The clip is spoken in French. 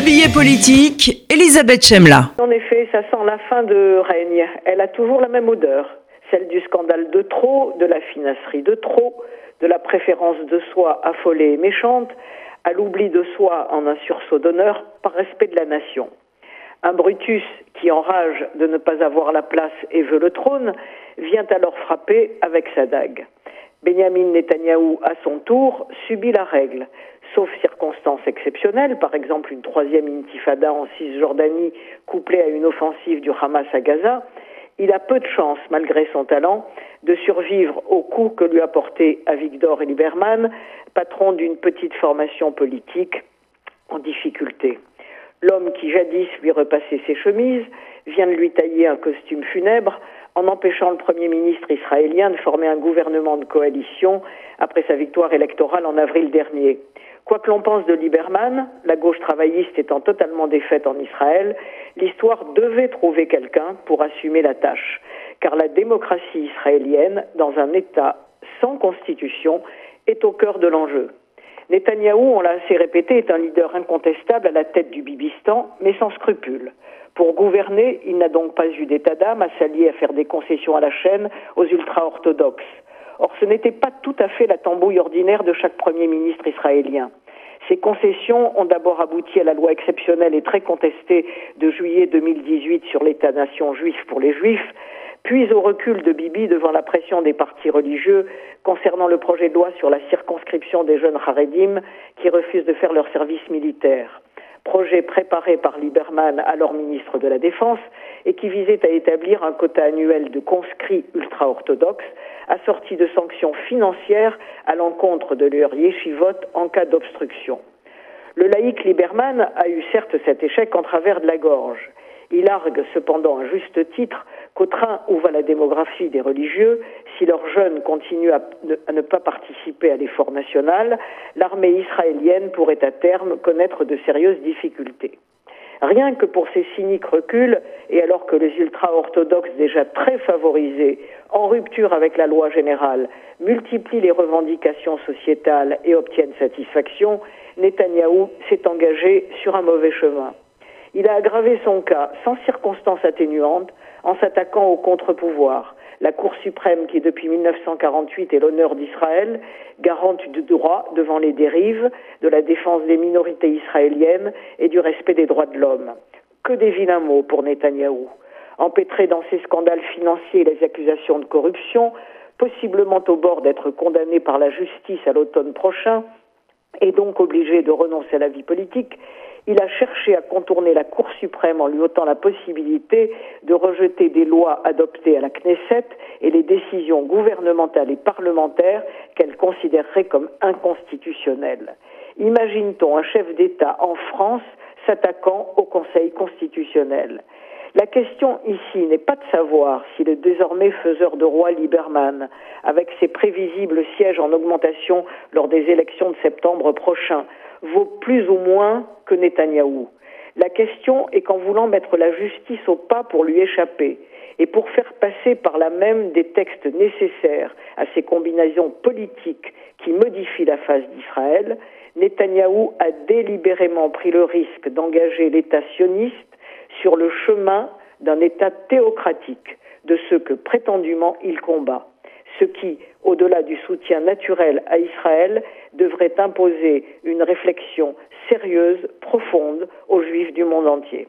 Le billet politique, Elisabeth Chemla. En effet, ça sent la fin de règne. Elle a toujours la même odeur, celle du scandale de trop, de la finasserie de trop, de la préférence de soi affolée et méchante, à l'oubli de soi en un sursaut d'honneur par respect de la nation. Un Brutus qui enrage de ne pas avoir la place et veut le trône vient alors frapper avec sa dague. Benjamin Netanyahou, à son tour, subit la règle. Sauf circonstances exceptionnelles, par exemple une troisième intifada en Cisjordanie couplée à une offensive du Hamas à Gaza, il a peu de chance, malgré son talent, de survivre au coup que lui a porté Avigdor Lieberman, patron d'une petite formation politique en difficulté. L'homme qui jadis lui repassait ses chemises vient de lui tailler un costume funèbre en empêchant le Premier ministre israélien de former un gouvernement de coalition après sa victoire électorale en avril dernier. Quoi que l'on pense de Lieberman, la gauche travailliste étant totalement défaite en Israël, l'histoire devait trouver quelqu'un pour assumer la tâche, car la démocratie israélienne, dans un État sans constitution, est au cœur de l'enjeu. Netanyahou, on l'a assez répété, est un leader incontestable à la tête du Bibistan, mais sans scrupules. Pour gouverner, il n'a donc pas eu d'état d'âme à s'allier à faire des concessions à la chaîne aux ultra-orthodoxes. Or, ce n'était pas tout à fait la tambouille ordinaire de chaque Premier ministre israélien. Ces concessions ont d'abord abouti à la loi exceptionnelle et très contestée de juillet 2018 sur l'État-nation juif pour les juifs, puis au recul de Bibi devant la pression des partis religieux concernant le projet de loi sur la circonscription des jeunes Haredim qui refusent de faire leur service militaire. Projet préparé par Lieberman, alors ministre de la Défense, et qui visait à établir un quota annuel de conscrits ultra-orthodoxes, assorti de sanctions financières à l'encontre de leur yeshivot en cas d'obstruction. Le laïc Lieberman a eu certes cet échec en travers de la gorge. Il argue cependant à juste titre qu'au train où va la démographie des religieux, si leurs jeunes continuent à ne, pas participer à l'effort national, l'armée israélienne pourrait à terme connaître de sérieuses difficultés. Rien que pour ces cyniques reculs, et alors que les ultra-orthodoxes déjà très favorisés, en rupture avec la loi générale, multiplient les revendications sociétales et obtiennent satisfaction, Netanyahou s'est engagé sur un mauvais chemin. Il a aggravé son cas sans circonstances atténuantes en s'attaquant au contre-pouvoir. La Cour suprême, qui depuis 1948 est l'honneur d'Israël, garante du droit devant les dérives, de la défense des minorités israéliennes et du respect des droits de l'homme. Que des vilains mots pour Netanyahou. Empêtré dans ces scandales financiers et les accusations de corruption, possiblement au bord d'être condamné par la justice à l'automne prochain, et donc obligé de renoncer à la vie politique, il a cherché à contourner la Cour suprême en lui ôtant la possibilité de rejeter des lois adoptées à la Knesset et les décisions gouvernementales et parlementaires qu'elle considérerait comme inconstitutionnelles. Imagine-t-on un chef d'État en France s'attaquant au Conseil constitutionnel? La question ici n'est pas de savoir si le désormais faiseur de roi Lieberman, avec ses prévisibles sièges en augmentation lors des élections de septembre prochain, vaut plus ou moins que Netanyahou. La question est qu'en voulant mettre la justice au pas pour lui échapper, et pour faire passer par là même des textes nécessaires à ces combinaisons politiques qui modifient la face d'Israël, Netanyahou a délibérément pris le risque d'engager l'État sioniste sur le chemin d'un État théocratique, de ce que prétendument il combat ce qui, au-delà du soutien naturel à Israël, devrait imposer une réflexion sérieuse, profonde aux Juifs du monde entier.